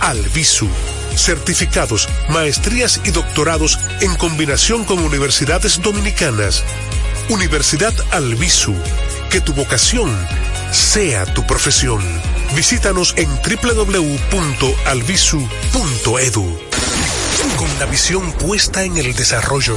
Alvisu. Certificados, maestrías y doctorados en combinación con universidades dominicanas. Universidad Alvisu. Que tu vocación sea tu profesión. Visítanos en www.alvisu.edu. Con la visión puesta en el desarrollo,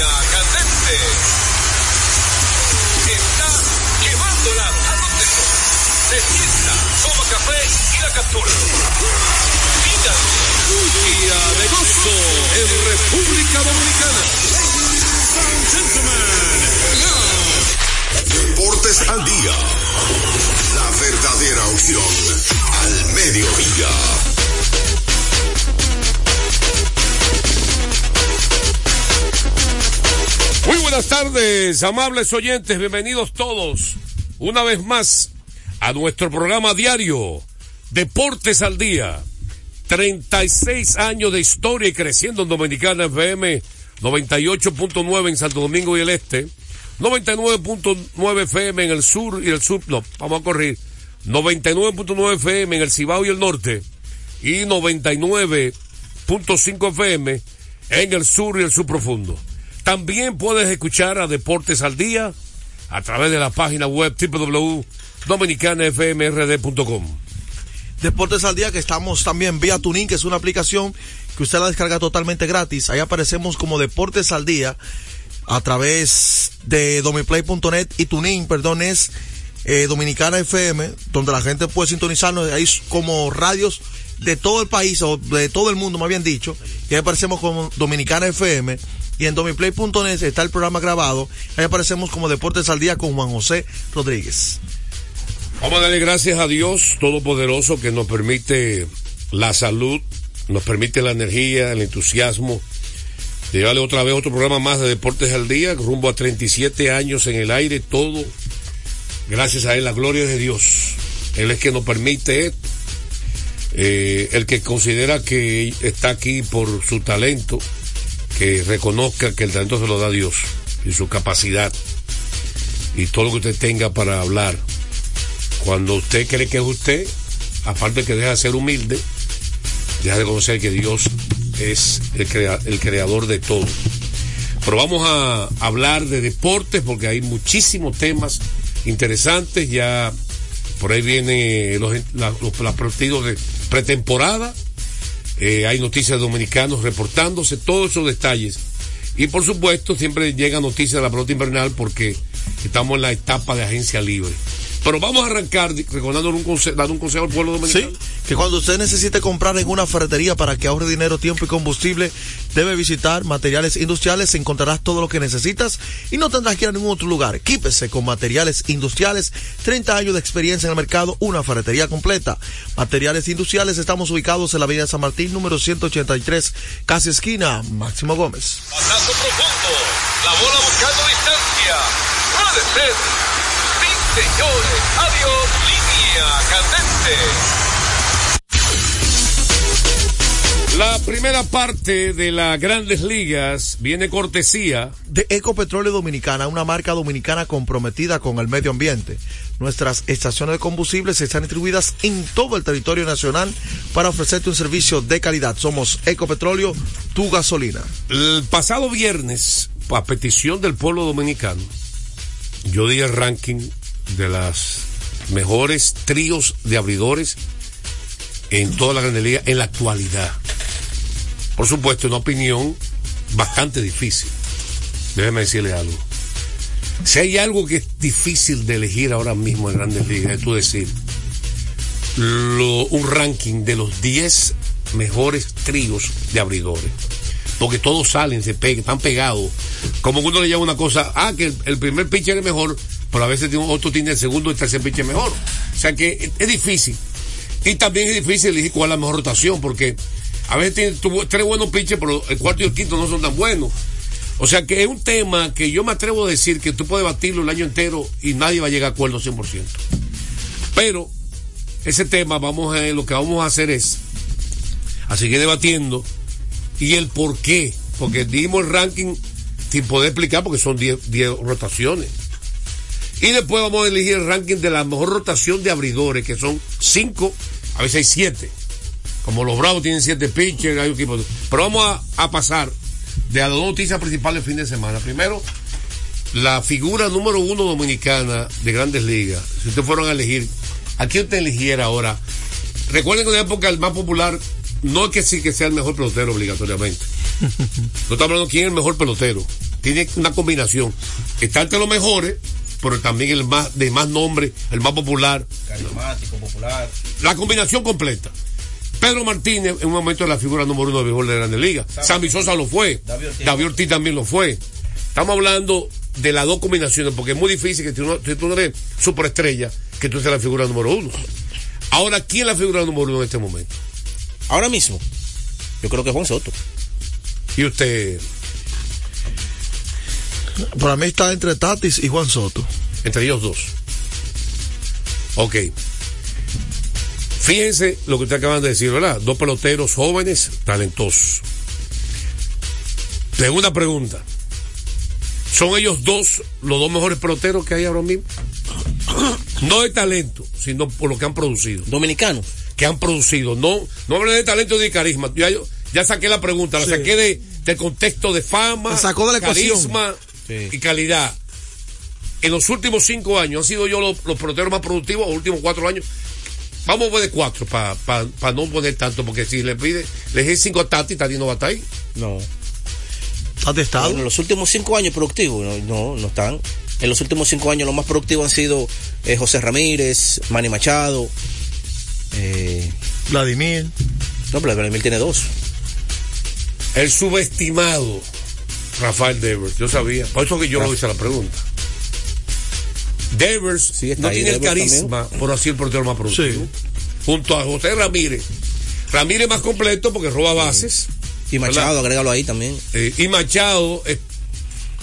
línea candente. Está llevándola a donde no. Se sienta, toma café y la captura. Mira, día de gozo en República Dominicana. Ladies gentlemen. Deportes al día. La verdadera opción al mediodía. Buenas tardes, amables oyentes, bienvenidos todos una vez más a nuestro programa diario Deportes al Día. 36 años de historia y creciendo en Dominicana FM 98.9 en Santo Domingo y el Este, 99.9 FM en el sur y el sur, no, vamos a correr, 99.9 FM en el Cibao y el Norte y 99.5 FM en el sur y el sur profundo. También puedes escuchar a Deportes al Día a través de la página web www.dominicanafmrd.com. Deportes al Día, que estamos también vía Tuning, que es una aplicación que usted la descarga totalmente gratis. Ahí aparecemos como Deportes al Día a través de domiplay.net y Tuning, perdón, es eh, Dominicana FM, donde la gente puede sintonizarnos ahí como radios de todo el país o de todo el mundo, más bien dicho. Y ahí aparecemos como Dominicana FM. Y en domiplay.net está el programa grabado. Ahí aparecemos como Deportes al Día con Juan José Rodríguez. Vamos a darle gracias a Dios Todopoderoso que nos permite la salud, nos permite la energía, el entusiasmo llevarle otra vez otro programa más de Deportes al Día, rumbo a 37 años en el aire, todo gracias a Él, la gloria de Dios. Él es que nos permite. Eh, el que considera que está aquí por su talento, que reconozca que el talento se lo da Dios y su capacidad y todo lo que usted tenga para hablar. Cuando usted cree que es usted, aparte que deja de ser humilde, deja de conocer que Dios es el, el creador de todo. Pero vamos a hablar de deportes porque hay muchísimos temas interesantes. Ya por ahí vienen los, los- los partidos de pretemporada. Eh, hay noticias de dominicanos reportándose, todos esos detalles. Y por supuesto, siempre llega noticias de la pelota invernal porque estamos en la etapa de agencia libre. Pero vamos a arrancar recordando un consejo, dando un consejo al pueblo dominicano. Sí, que cuando usted necesite comprar en una ferretería para que ahorre dinero, tiempo y combustible, debe visitar materiales industriales, encontrarás todo lo que necesitas y no tendrás que ir a ningún otro lugar. Equípese con materiales industriales, 30 años de experiencia en el mercado, una ferretería completa. Materiales industriales, estamos ubicados en la avenida San Martín, número 183, casi esquina, Máximo Gómez. Batazo profundo, la bola buscando distancia. Puede ser. Señores. Adiós, línea candente. La primera parte de las grandes ligas viene cortesía de Ecopetróleo Dominicana, una marca dominicana comprometida con el medio ambiente. Nuestras estaciones de combustibles están distribuidas en todo el territorio nacional para ofrecerte un servicio de calidad. Somos Ecopetróleo, tu gasolina. El pasado viernes, a petición del pueblo dominicano, yo di el ranking de las mejores tríos de abridores en toda la Grande Liga en la actualidad. Por supuesto, una opinión bastante difícil. Déjeme decirle algo. Si hay algo que es difícil de elegir ahora mismo en Grandes Ligas, es tú decir lo- un ranking de los 10 mejores tríos de abridores. Porque todos salen, se pegan, están pegados. Como uno le llama una cosa, ah, que el, el primer pitcher es mejor, pero a veces otro tiene el segundo y el tercer pitcher mejor. O sea que es, difícil. Y también es difícil elegir cuál es la mejor rotación, porque a veces tiene tres buenos pitchers, pero el cuarto y el quinto no son tan buenos. O sea que es un tema que yo me atrevo a decir que tú puedes batirlo el año entero y nadie va a llegar a acuerdo 100%. Pero ese tema, vamos a, lo que vamos a hacer es a seguir debatiendo y el por qué. Porque dimos el ranking sin poder explicar porque son 10 10 rotaciones. Y después vamos a elegir el ranking de la mejor rotación de abridores, que son 5, a veces hay 7. Como los Bravos tienen 7 pitchers, hay equipos. Pero vamos a, a pasar de a las dos noticias principales del fin de semana. Primero, la figura número uno dominicana de grandes ligas. Si ustedes fueron a elegir, ¿a quién usted eligiera ahora? Recuerden que en una época el más popular no es que sí que sea el mejor pelotero obligatoriamente. No estamos hablando de quién es el mejor pelotero. Tiene una combinación. Está entre los mejores, pero también el más de más nombre, el más popular. Carismático, popular. La combinación completa. Pedro Martínez en un momento es la figura número uno de béisbol de Grandes Ligas. Sammy Sosa lo fue. David Ortiz. David Ortiz también lo fue. Estamos hablando de las dos combinaciones, porque es muy difícil que tú tú no eres superestrella, que tú seas la figura número uno. Ahora, ¿quién es la figura número uno en este momento? Ahora mismo, yo creo que es Juan Soto. Y usted, Para mí está entre Tatis y Juan Soto. entre ellos dos. Ok. Fíjense lo que ustedes acaban de decir, ¿verdad? Dos peloteros jóvenes, talentosos. Segunda pregunta. ¿Son ellos dos los dos mejores peloteros que hay ahora mismo? No de talento, sino por lo que han producido. Dominicano. Que han producido. No, no hablé de talento ni de carisma. Ya, yo- ya saqué la pregunta, la Sí. saqué de, del contexto de fama, La sacó de la ecuación. Sí. y calidad. En los últimos cinco años han sido yo los, los peloteros más productivos, los últimos cuatro años. Vamos a ver de cuatro para no poner tanto, porque si le pide, le dije cinco a Tati, Tati no va a estar ahí. No. ¿Está testado? En los últimos cinco años productivos, no, no, no están. En los últimos cinco años los más productivos han sido eh, José Ramírez, Manny Machado. Eh, Vladimir. no, pero Vladimir tiene dos. El subestimado Rafael Devers, yo sabía. Por eso que yo lo hice la pregunta. Devers Sí, está no tiene el carisma, por así el portero más productivo. Sí. Junto a José Ramírez. Ramírez más completo porque roba bases. Y Machado, ¿Verdad? agrégalo ahí también. Eh, y Machado. eh,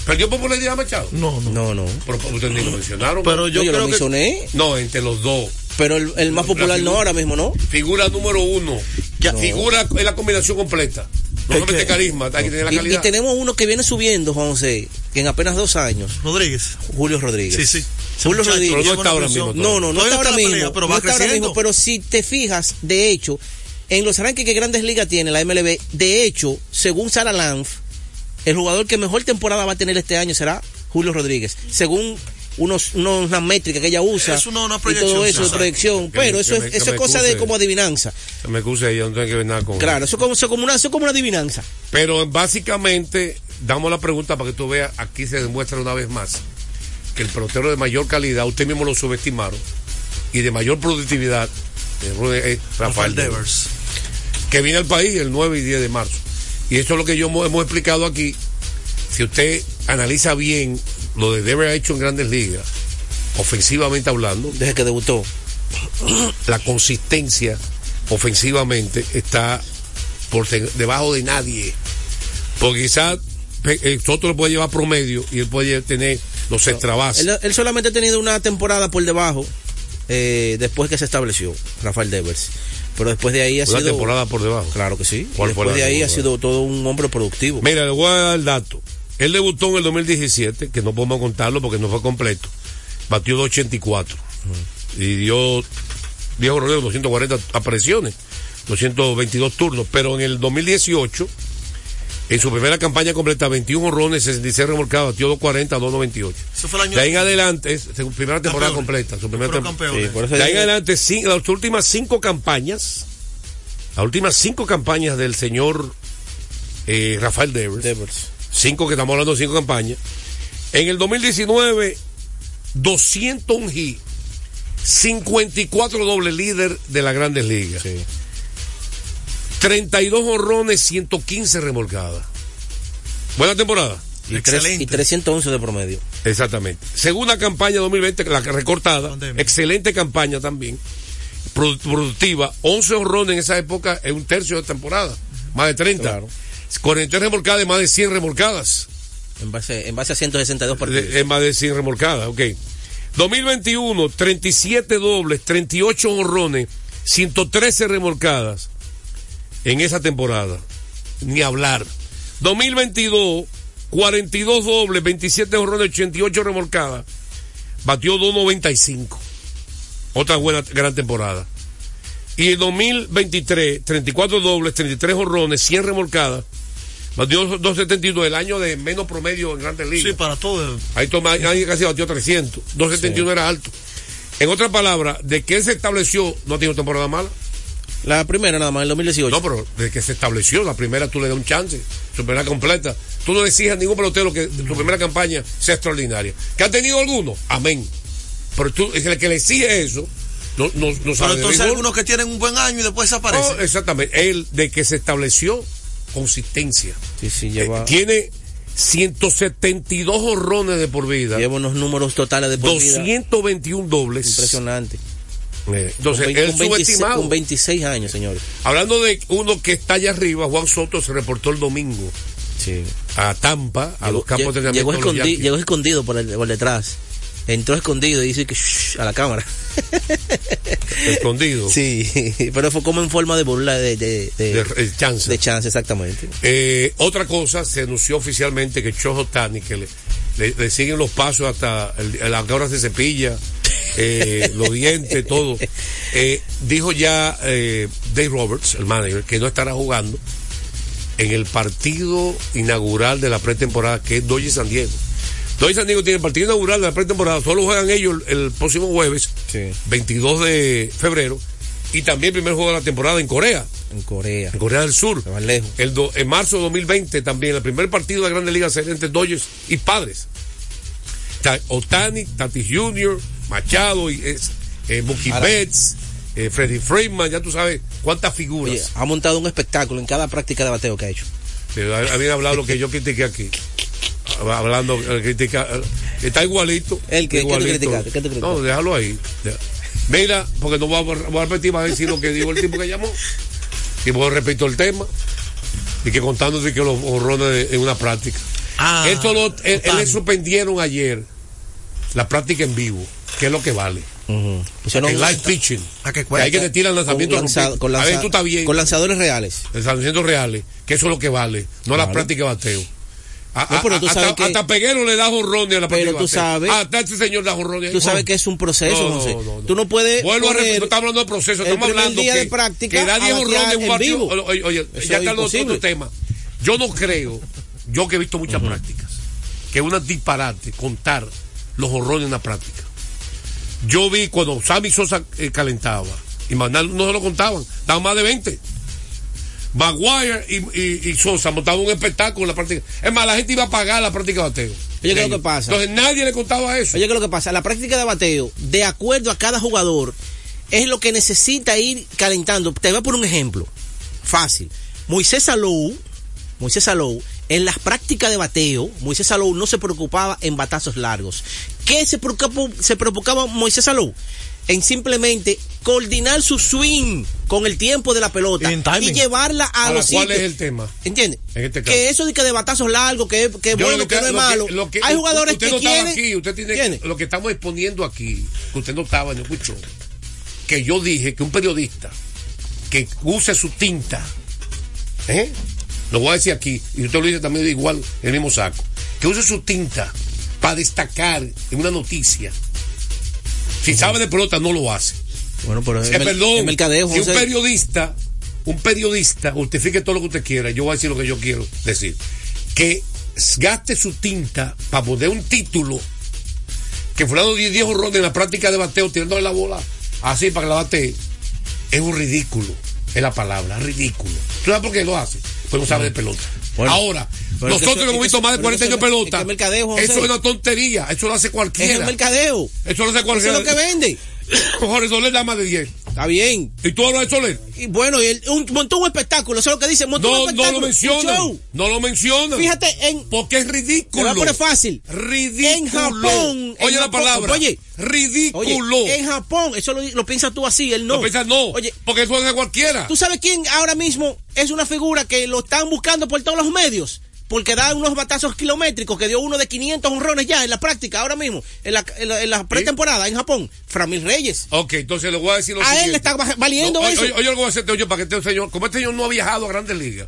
¿Perdió popularidad Machado? No, no. No, no. Pero ustedes ni lo mencionaron. Pero yo Yo, creo lo que. mencioné, No, entre los dos. pero el, el más La popular no ahora mismo, ¿no? Figura número uno. Ya. Figura es la combinación completa. No carisma, hay que tener la Y, y calidad. tenemos uno que viene subiendo, Juan José, que en apenas dos años, Rodríguez. Julio Rodríguez. Sí, sí. Julio Rodríguez. Pero no está ahora mismo No, no, no está ahora está mismo. pelea, pero no va está ahora creciendo. mismo, pero si te fijas, de hecho, en los rankings que Grandes Ligas tiene la MLB, de hecho, según Sara Lanf, el jugador que mejor temporada va a tener este año será Julio Rodríguez. Según unos, unos- unas métricas que ella usa Es una- una y todo proyección, eso de proyección, Que pero me- eso que es, me- que eso es cosa de excuse. como adivinanza. Se me excusa ella, no tiene que ver nada con Claro, eso es como, eso es como una, eso es como una adivinanza. Pero básicamente damos la pregunta para que tú veas, aquí se demuestra una vez más que el pelotero de mayor calidad, usted mismo lo subestimaron, y de mayor productividad, eh, es Rafael Rafael Devers, Devers. que viene al país el 9 y 10 de marzo. Y eso es lo que yo hemos, hemos explicado aquí. Si usted analiza bien lo de Devers ha hecho en grandes ligas, ofensivamente hablando, Desde que debutó. la consistencia ofensivamente está por de- debajo de nadie. Porque quizás eh, Soto lo puede llevar promedio y él puede tener los bases. Él, él solamente ha tenido una temporada por debajo eh, después que se estableció Rafael Devers. Pero después de ahí ha Una sido. temporada por debajo. Claro que sí. Y ¿Cuál fue después de ahí ha sido todo un hombre productivo. Mira, le voy a dar el dato. Él debutó en el 2017, que no podemos contarlo porque no fue completo. Batió 284 y dio viejo rodeo 240 apariciones, 222 turnos. Pero en el 2018, en su primera campaña completa, 21 honrones, 66 remolcados, batió 240, 298. Eso fue el año De ahí en adelante, su primera temporada Campeones. completa. Su primera Fueron tem- campeones. Sí, por eso de ahí en adelante, las últimas cinco campañas, las últimas cinco campañas del señor eh, Rafael Devers, Devers. Cinco que estamos hablando de cinco campañas. En el 2019, 201 hit, 54 doble líder de las grandes ligas, Sí. 32 honrones, 115 remolcadas. Buena temporada. Y, tres- y 311 de promedio. Exactamente. Segunda campaña 2020, la recortada, Pandemia. excelente campaña también. produ- productiva, 11 honrones en esa época es un tercio de temporada, más de 30. Claro. 43 remolcadas más de 100 remolcadas. En base, en base a 162 De- partidos. Es más de 100 remolcadas, ok. 2021, 37 dobles, 38 honrones, 113 remolcadas en esa temporada. Ni hablar. 2022, 42 dobles, 27 honrones, 88 remolcadas. Batió 2.95. Otra buena, gran temporada. Y el 2023, 34 dobles, 33 honrones, 100 remolcadas. Batió 2.72, el año de menos promedio en Grandes Ligas. Sí, para todo. Ahí toma, ahí casi batió 300. 271 era alto. En otras palabras, de que él se estableció, no ha tenido temporada mala. La primera nada más, en 2018. No, pero desde que se estableció, la primera tú le das un chance, su primera completa. Tú no le exiges a ningún pelotero que su primera campaña sea extraordinaria. ¿Que ha tenido alguno? Amén. Pero tú, es el que le exige eso, no, no, no Pero sabe de entonces algunos que tienen un buen año y después desaparecen. Oh, exactamente. Él, de que se estableció, consistencia. Sí, sí, Eh, tiene 172 horrones de por vida. lleva unos números totales de por vida 221 dobles. impresionante. Eh, Entonces, él con 26, subestimado. con 26 años, señores. Hablando de uno que está allá arriba, Juan Soto se reportó el domingo Sí. a Tampa, a los campos de llegó, escondi- llegó escondido por, el- por detrás. Entró escondido y dice que shh, a la cámara. Escondido. Sí, pero fue como en forma de burla de, de, de, De- el chance. de chance, exactamente. Eh, otra cosa, se anunció oficialmente que Chojo Tani, que le, le- le siguen los pasos hasta la que ahora se cepilla, eh, los dientes, todo. Eh, dijo ya eh, Dave Roberts, el manager, que no estará jugando en el partido inaugural de la pretemporada, que es Dodgers San Diego. Dodgers San Diego tiene el partido inaugural de la pretemporada, solo juegan ellos el, el próximo jueves, Sí. 22 de febrero, y también el primer juego de la temporada en Corea, En Corea. en Corea del Sur. Se van lejos. El do- en marzo de 2020 también, el primer partido de la Grande Liga será entre Dodgers y Padres. Ta- Otani, Tatis Jr., Machado, y es, eh, Mookie Ahora- Betts, eh, Freddie Freeman, ya tú sabes cuántas Oye, figuras. ha montado un espectáculo en cada práctica de bateo que ha hecho. Habían hablado lo que yo critiqué aquí. Hablando, critica, está igualito. ¿El tú igualito. criticaste? ¿Qué? No, déjalo ahí. Mira, porque no voy a, voy a repetir, a decir lo que dijo el tipo que llamó. Y pues repito el tema. Y que contándote que los horrones en una práctica. Ah, Esto lo, él, él Otani. le suspendieron ayer la práctica en vivo, que es lo que vale. Pusieron el live pitching. ¿A qué Que cuesta? hay que te tiran lanzamientos lanza- con a ver, lanza- tú estás bien. con lanzadores reales. lanzamientos reales, que eso es lo que vale, no la práctica de bateo. A- No, a- pero tú a- sabes hasta, que- hasta Peguero le da jorrones a la Pero tú sabes- Ah, hasta este señor da jorrones. Tú sabes que es un proceso, José. Tú no puedes Vuelvo a repetir, no estamos hablando de proceso, estamos hablando día que, de práctica que da a 10 batear jorrones en un partido. Oye, oye, ya es está el otro, tema. Yo no creo, yo que he visto muchas prácticas, que es una disparate contar los jorrones en una práctica. Yo vi cuando Sammy Sosa eh, calentaba y Manal no se lo contaban, daban más de 20. Maguire y, y- y Sosa montaban un espectáculo en la práctica. Es más, la gente iba a pagar la práctica de bateo. Oye, ¿qué es lo que pasa? Entonces nadie le contaba eso. Oye, ¿qué es lo que pasa? La práctica de bateo, de acuerdo a cada jugador, es lo que necesita ir calentando. Te voy a poner un ejemplo. Fácil. Moisés Salou, Moisés Salou, en las prácticas de bateo, Moisés Salou no se preocupaba en batazos largos. ¿Qué se preocupaba, se preocupaba Moisés Salou? En simplemente coordinar su swing con el tiempo de la pelota Y llevarla a los ¿Cuál sitios. es el tema? ¿Entiendes? En este caso. que eso de que de batazos largos, que, que es bueno, que, no es lo malo. lo que- Hay jugadores usted que no quieren. aquí, usted tiene lo que estamos exponiendo aquí, que usted no estaba ni escuchó, que yo dije que un periodista que use su tinta, ¿eh? lo voy a decir aquí, y usted lo dice también igual en el mismo saco, que use su tinta para destacar en una noticia. Si sabe de pelota, no lo hace. Bueno, pero es Eh, perdón, mercadeo, si un periodista, un periodista justifique todo lo que usted quiera, yo voy a decir lo que yo quiero decir. Que gaste su tinta para poner un título que fulano 10 10 horrones en la práctica de bateo tirándole la bola así para que la bate es un ridículo. Es la palabra, ridículo. ¿Tú sabes por qué lo hace? Pues no sabe de pelota. Bueno, Ahora, es nosotros eso- hemos es visto eso- más de pero 40 eso años es- es pelota, mercadeo, eso es una tontería, eso lo hace Es cualquiera. el mercadeo. Eso lo hace Eso cualquiera. es lo que vende. Jorge Soler da más de 10. Está bien. ¿Y tú hablas de Soler? Y bueno, y él un, montó un espectáculo, eso es lo que dice, montó un No, no espectáculo. lo un mencionan. show. No lo mencionan. Fíjate en Porque es Te ridículo. voy a poner fácil. Ridículo. En Japón, Oye en la Japón, palabra. oye, Ridículo. Oye, en Japón, eso lo, lo piensas tú así, él no. No piensas no. Oye, porque eso es de cualquiera. ¿tú sabes quién ahora mismo es una figura que lo están buscando por todos los medios? Porque da unos batazos kilométricos, que dio uno de 500 honrones ya en la práctica, ahora mismo, en la, en la, en la pretemporada en Japón. Framil Reyes. Ok, entonces le voy a decir lo A él le está va- valiendo oye, eso. Oye, oye, lo que voy a hacerte, oye, para que este señor, como este señor no ha viajado a grandes ligas,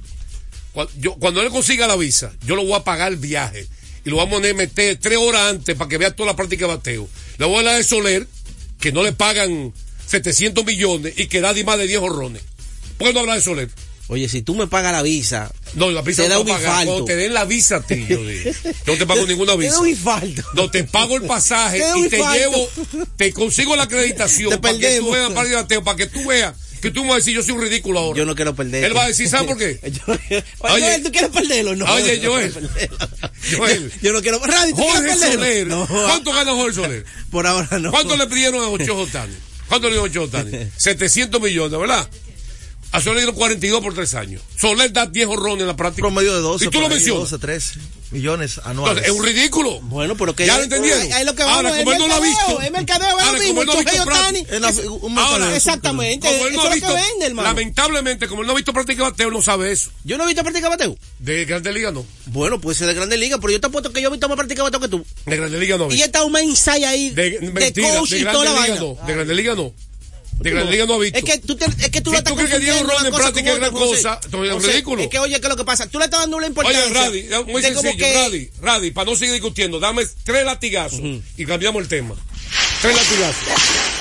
cuando, yo, cuando él consiga la visa, yo lo voy a pagar el viaje y lo vamos a meter tres horas antes para que vea toda la práctica de bateo. Le voy a hablar de Soler, que no le pagan 700 millones y que da más de 10 horrones. ¿Por qué no hablar de Soler? Oye, si tú me pagas la visa, No, la visa Te no da te un pagar. infarto. Cuando te den la visa a ti, yo digo. Yo no te pago ninguna te visa. da un infarto. No, te pago el pasaje Te y te llevo, te consigo la acreditación Te para que tú veas para, que tú veas que tú me vas a decir yo soy un ridículo ahora. Yo no quiero perder. Él va a decir, ¿sabes por qué? Yo- Oye. Joel, ¿tú quieres perderlo? No. Oye, yo Joel. Joel. Yo no quiero. Randy, ¿tú Jorge quieres? Soler. No. ¿Cuánto gana Jorge Soler? Por ahora no. ¿Cuánto le pidieron a Ocho Otani? ¿Cuánto le dio Ocho Otani? 700 millones, ¿verdad? A Soler le dieron 42 por 3 años. Soler da 10 horrones en la práctica. Promedio de 12. ¿Y tú lo mencionas? 12, 13 millones anuales. Entonces, es un ridículo. Bueno, pero que. ¿Ya lo entendieron? Ahí- ahí lo que vamos, Ahora, como él no lo ha visto. Es mercadeo, es Ahora, mismo. él no ha visto Es la- es- Ahora. Exactamente. Como él no ha es lo visto, que vende, hermano. lamentablemente, como él no ha visto práctica de bateo, no sabe eso. Yo no he visto práctica bateo. De Grande Liga no. Bueno, puede ser de Grande Liga, pero yo te apuesto que yo he visto más práctica bateo que tú. De Grande Liga no. Y está un mensaje ahí De, de, mentira, coach de y toda la vaina. no. De Grande Liga no. De Grande Liga no ha visto. Es que tú, te, es que tú Si lo estás tú crees que Diego confundiendo Ron una en cosa práctica con es gran cosa, es ridículo. Es que oye, ¿qué es lo que pasa? Tú le estás dando una importancia. Oye, Radi, muy de sencillo, que- Radi, Radi, para no seguir discutiendo, dame tres latigazos y cambiamos el tema. Tres latigazos.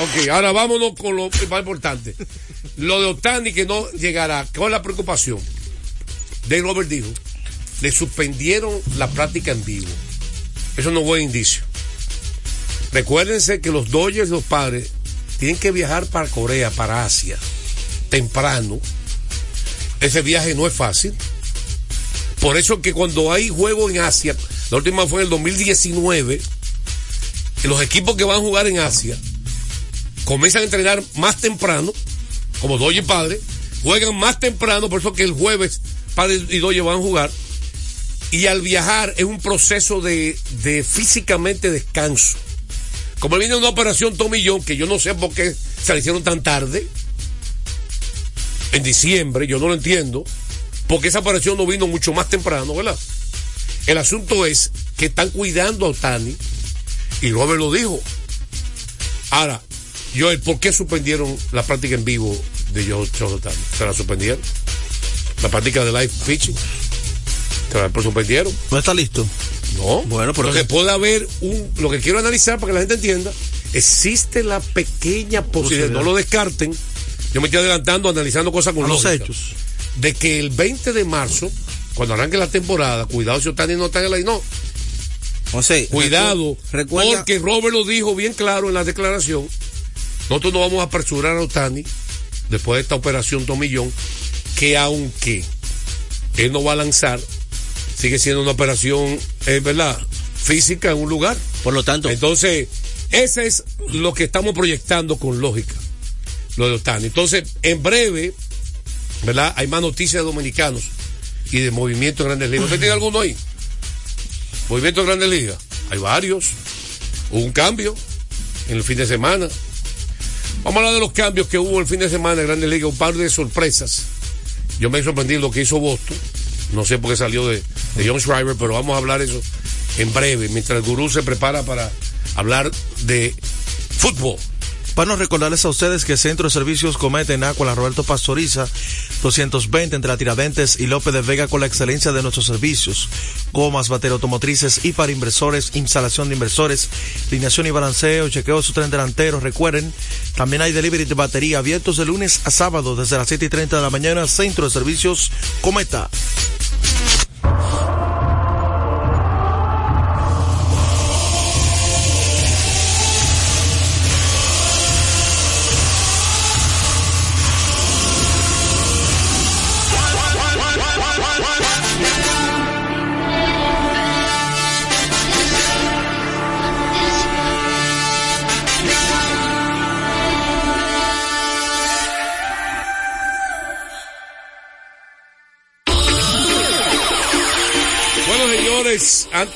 Ok, ahora vámonos con lo más importante. Lo de Otani que no llegará. ¿Cuál es la preocupación? Dave Robert dijo, le suspendieron la práctica en vivo. Eso no es buen indicio. Recuérdense que los Dodgers, los padres, tienen que viajar para Corea, para Asia, temprano. Ese viaje no es fácil. Por eso que cuando hay juego en Asia, la última fue en el 2019, los equipos que van a jugar en Asia comienzan a entrenar más temprano, como Doye y Padre, juegan más temprano, por eso que el jueves Padre y Doye van a jugar. Y al viajar es un proceso de, de físicamente descanso. Como viene una operación Tomillón, que yo no sé por qué se la hicieron tan tarde, en diciembre, yo no lo entiendo, porque esa operación no vino mucho más temprano, ¿verdad? El asunto es que están cuidando a Otani, y Robert lo dijo. Ahora, Joel, ¿por qué suspendieron la práctica en vivo de Joe Joe Otani? ¿Se la suspendieron? La práctica de live pitching. ¿Se la suspendieron? No está listo. No. Bueno, pero que- puede haber un. Lo que quiero analizar para que la gente entienda, existe la pequeña posibilidad, no lo descarten. Yo me estoy adelantando, analizando cosas con los hechos. De que el 20 de marzo, cuando arranque la temporada, cuidado si Otani no está en el aire. No, cuidado. Recuerda, Porque Robert lo dijo bien claro en la declaración. Nosotros no vamos a apresurar a Otani después de esta operación Tomillón, que aunque él no va a lanzar, sigue siendo una operación, es verdad, física en un lugar. por lo tanto, Entonces, ese es lo que estamos proyectando con lógica, lo de Otani. Entonces, en breve, ¿verdad? Hay más noticias de dominicanos y de movimiento de grandes ligas. ¿Usted tiene alguno ahí? Movimiento de grandes ligas. Hay varios. Hubo un cambio en el fin de semana. Vamos a hablar de los cambios que hubo el fin de semana en Grandes Ligas, un par de sorpresas. Yo me sorprendí lo que hizo Boston. No sé por qué salió de, de John Schreiber, pero vamos a hablar eso en breve, mientras el gurú se prepara para hablar de fútbol. Bueno, recordarles a ustedes que Centro de Servicios Cometa en Aqua, la Roberto Pastoriza, 220 entre la Tiradentes y López de Vega con la excelencia de nuestros servicios. Gomas, batería automotrices y para inversores, instalación de inversores, alineación y balanceo, chequeo de su tren delantero. Recuerden, también hay delivery de batería abiertos de lunes a sábado desde las 7 y 30 de la mañana. Centro de Servicios Cometa.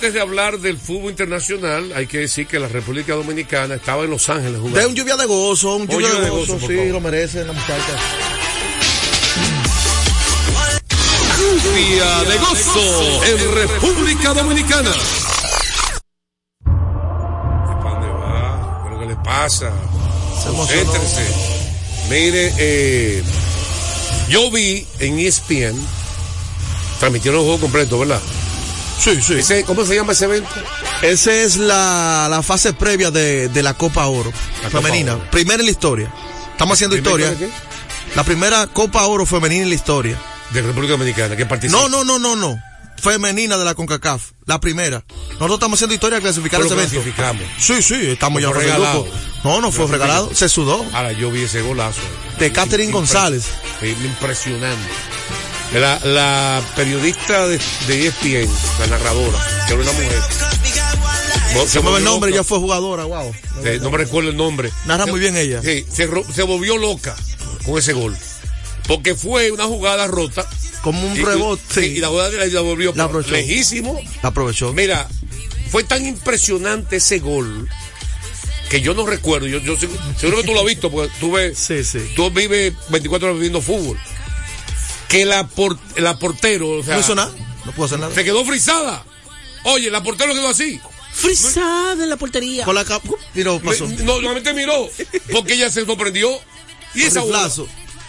Antes de hablar del fútbol internacional, hay que decir que la República Dominicana estaba en Los Ángeles jugando. De un lluvia de gozo, un lluvia lluvia de de gozo, sí, favor. lo merecen las muchachas. Lluvia de gozo en República Dominicana. ¿Para dónde va? ¿Qué es lo que le pasa? Concéntrese. Mire, eh, yo vi en ESPN, transmitieron el juego completo, ¿verdad? Sí, sí. Ese, ¿Cómo se llama ese evento? Esa es la, la fase previa de, de la Copa Oro La Copa femenina. Oro. Primera en la historia. Estamos haciendo historia. ¿De qué? La primera Copa Oro femenina en la historia. De República Dominicana, que participa. No, no, no, no, no. Femenina de la CONCACAF. La primera. Nosotros estamos haciendo historia al clasificar Pero ese evento. clasificamos. Sí, sí, estamos ya regalado. No, no fue regalado. Se sudó. Ahora yo vi ese golazo. De Catherine González. Impresionante. La, la periodista de, de ESPN, la narradora, que era una mujer. Bo- Se me ve el nombre, loca. fue jugadora, wow. Eh, no me recuerdo el nombre. Narra muy bien ella. Sí, se, volvió loca con ese gol. Porque fue una jugada rota. Como un rebote. y la jugada de la, volvió La aprovechó. lejísimo. La aprovechó. Mira, fue tan impresionante ese gol que yo no recuerdo. Yo, yo seguro, seguro que tú lo has visto, porque tú ves, Sí, sí. tú vives 24 horas viviendo fútbol. Que la, por, la portero, o sea, No hizo nada. No pudo hacer nada. se quedó frisada. Oye, la portero quedó así. Frisada en la portería. Con la capa. No pasó. Me- no, solamente miró, porque ella se sorprendió. Y esa Riflazo.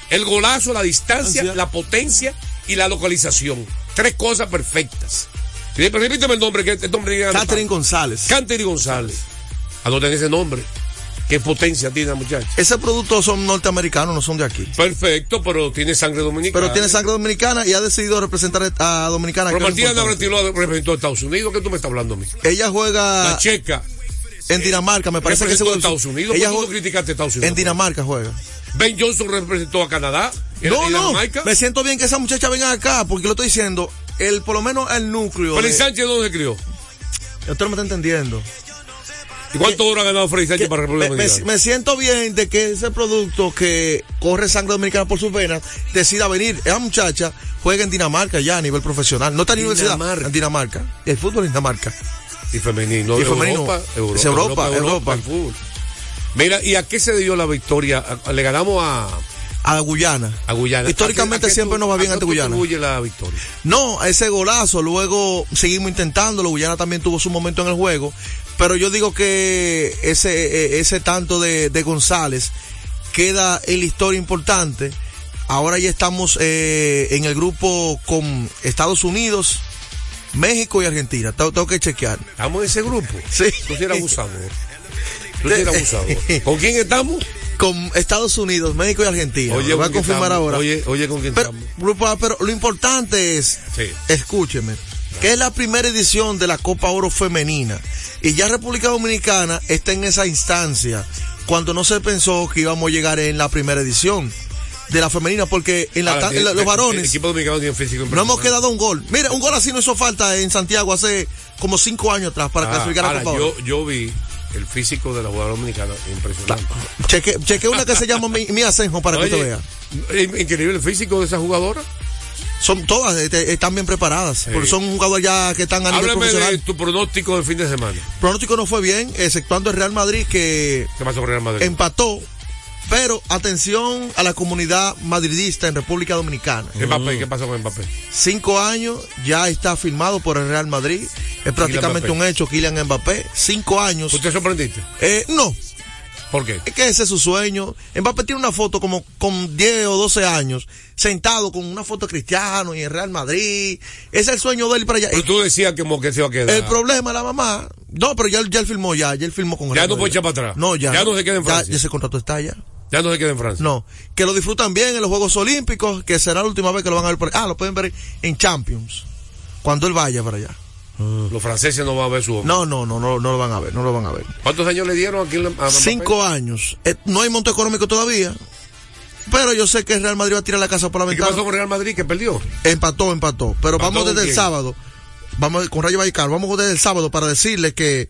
el golazo, la distancia, Ansia. la potencia y la localización. Tres cosas perfectas. Repíteme el nombre, que este nombre Catherine González. Catherine González. Anoten ese nombre. Qué potencia tiene la muchacha. Ese producto son norteamericanos, no son de aquí. Perfecto, pero tiene sangre dominicana. Pero tiene sangre dominicana y ha decidido representar a Dominicana. Pero Martina. Navratilova representó a Estados Unidos. ¿Qué tú me estás hablando a mí? Ella juega La checa en Dinamarca, me parece que ese representó a juego- Estados Unidos. Ella ¿Por qué tú juega criticaste a Estados Unidos? en Dinamarca juega. Ben Johnson representó a Canadá. No, no. Jamaica. Me siento bien que esa muchacha venga acá, porque lo estoy diciendo. El, por lo menos el núcleo. Félix de- Sánchez, ¿dónde se crió? Usted no me está entendiendo. ¿Y cuánto oro ha ganado Félix Sánchez Que para República me, me- Dominicana? me siento bien de que ese producto que corre sangre dominicana por sus venas decida venir. Esa muchacha juega en Dinamarca ya a nivel profesional. No está en universidad, Dinamarca. en Dinamarca. El fútbol en Dinamarca. Y femenino. Y femenino. Europa, Europa, Es Europa, Europa. el fútbol. Mira, ¿y a qué se debió la victoria? Le ganamos a, A Guyana. a Guyana. Históricamente ¿A qué- a qué siempre tú- nos va bien ante Guyana. atribuye la victoria? No, ese golazo, luego seguimos intentándolo, Guyana también tuvo su momento en el juego, pero yo digo que ese, eh, ese tanto de, de González queda en la historia importante. Ahora ya estamos eh, en el grupo con Estados Unidos, México y Argentina. Tengo, tengo que chequear. Estamos en ese grupo. Sí. Tú sí eres abusador. Tú sí eres abusador. ¿Con quién estamos? Con Estados Unidos, México y Argentina. Lo voy a ¿con quién confirmar estamos? ahora. Oye, oye, ¿con quién Pero, estamos? grupo, pero lo importante es, Sí. escúcheme, que es la primera edición de la Copa Oro Femenina. Y ya República Dominicana está en esa instancia cuando no se pensó que íbamos a llegar en la primera edición de la femenina, porque en, la Ahora, ta- en la- el- los El varones equipo dominicano tiene físico no hemos quedado un gol. Mira, un gol así no hizo falta en Santiago hace como cinco años atrás para Ah, clasificar a Copa Oro. yo, yo vi el físico de la jugadora dominicana impresionante. Cheque, cheque una que se llama Mi Asenjo para que usted vea. in- Increíble el físico de esa jugadora. Son todas, este, están bien preparadas, porque son jugadores ya que están a nivel Háblame profesional. de tu pronóstico del fin de semana. pronóstico no fue bien, exceptuando el Real Madrid que ¿Qué pasó con Real Madrid? empató. Pero atención a la comunidad madridista en República Dominicana. Mbappé, ¿qué pasó con Mbappé? Cinco años ya está firmado por el Real Madrid. Es prácticamente un hecho, Kylian Mbappé. Cinco años. ¿Tú te sorprendiste? Eh, no, ¿Por qué? es que ese es su sueño. Mbappé tiene una foto como con 10 o 12 años, sentado con una foto de Cristiano y el Real Madrid. Ese es el sueño de él para allá. Pero tú decías que, se iba a quedar. El problema de la mamá. No, pero ya, él- ya él filmó ya, ya él filmó con Ya no puede echar para atrás. No, ya. Ya no se queda en Francia. Ya, ese contrato está ya. Ya no se queda en Francia. No. Que lo disfrutan bien en los Juegos Olímpicos, que será la última vez que lo van a ver por Ah, lo pueden ver en Champions. Cuando él vaya para allá. Los franceses no van a ver su No, no, no, no, no lo van a ver, no lo van a ver. ¿Cuántos años le dieron aquí a? Cinco años. Eh, no hay monto económico todavía. Pero yo sé que el Real Madrid va a tirar la casa por la ¿Y qué ventana. pasó con Real Madrid que perdió? Empató, empató. Pero ¿Empató vamos desde el sábado. Vamos con Rayo Vallecano. Vamos desde el sábado para decirle que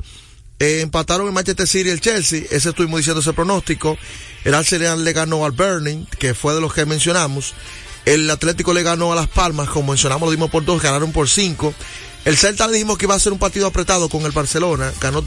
eh, empataron el Manchester City y el Chelsea. Ese estuvimos diciendo ese pronóstico. El Arsenal le ganó al Burning, que fue de los que mencionamos. El Atlético le ganó a Las Palmas, como mencionamos, lo dimos por dos, ganaron por cinco. El Celta dijimos que iba a ser un partido apretado con el Barcelona, ganó